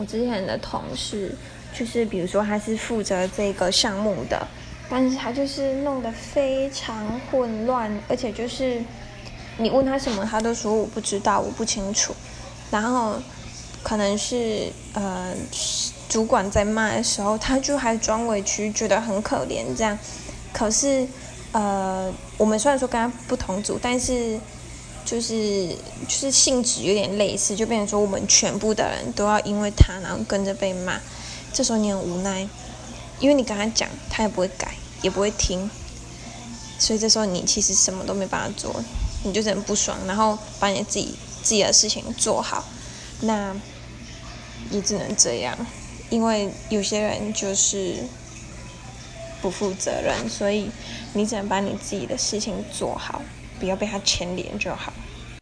我之前的同事，就是比如说他是负责这个项目的，但是他就是弄得非常混乱，而且就是你问他什么，他都说我不知道，我不清楚。然后可能是呃主管在骂的时候，他就还装委屈，觉得很可怜这样。可是呃我们虽然说跟他不同组，但是。就是就是性质有点类似，就变成说我们全部的人都要因为他然后跟着被骂，这时候你很无奈，因为你跟他讲，他也不会改，也不会听，所以这时候你其实什么都没办法做，你就很不爽，然后把你自己自己的事情做好，那也只能这样，因为有些人就是不负责任，所以你只能把你自己的事情做好。不要被他牵连就好。